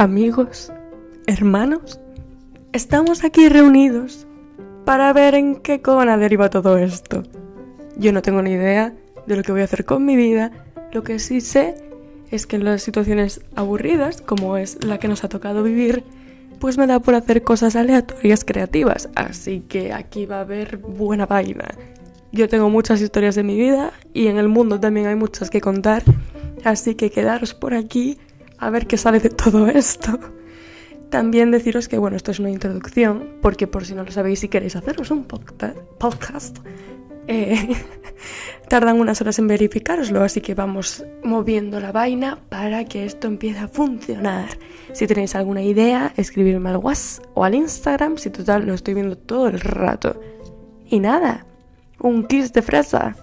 amigos, hermanos, estamos aquí reunidos para ver en qué cona deriva todo esto. Yo no tengo ni idea de lo que voy a hacer con mi vida, lo que sí sé es que en las situaciones aburridas, como es la que nos ha tocado vivir, pues me da por hacer cosas aleatorias creativas, así que aquí va a haber buena vaina. Yo tengo muchas historias de mi vida y en el mundo también hay muchas que contar, así que quedaros por aquí a ver qué sale de todo esto. También deciros que, bueno, esto es una introducción, porque por si no lo sabéis, si queréis haceros un podcast, eh, tardan unas horas en verificaroslo, así que vamos moviendo la vaina para que esto empiece a funcionar. Si tenéis alguna idea, escribirme al WhatsApp o al Instagram, si total lo estoy viendo todo el rato. Y nada, un kiss de fresa.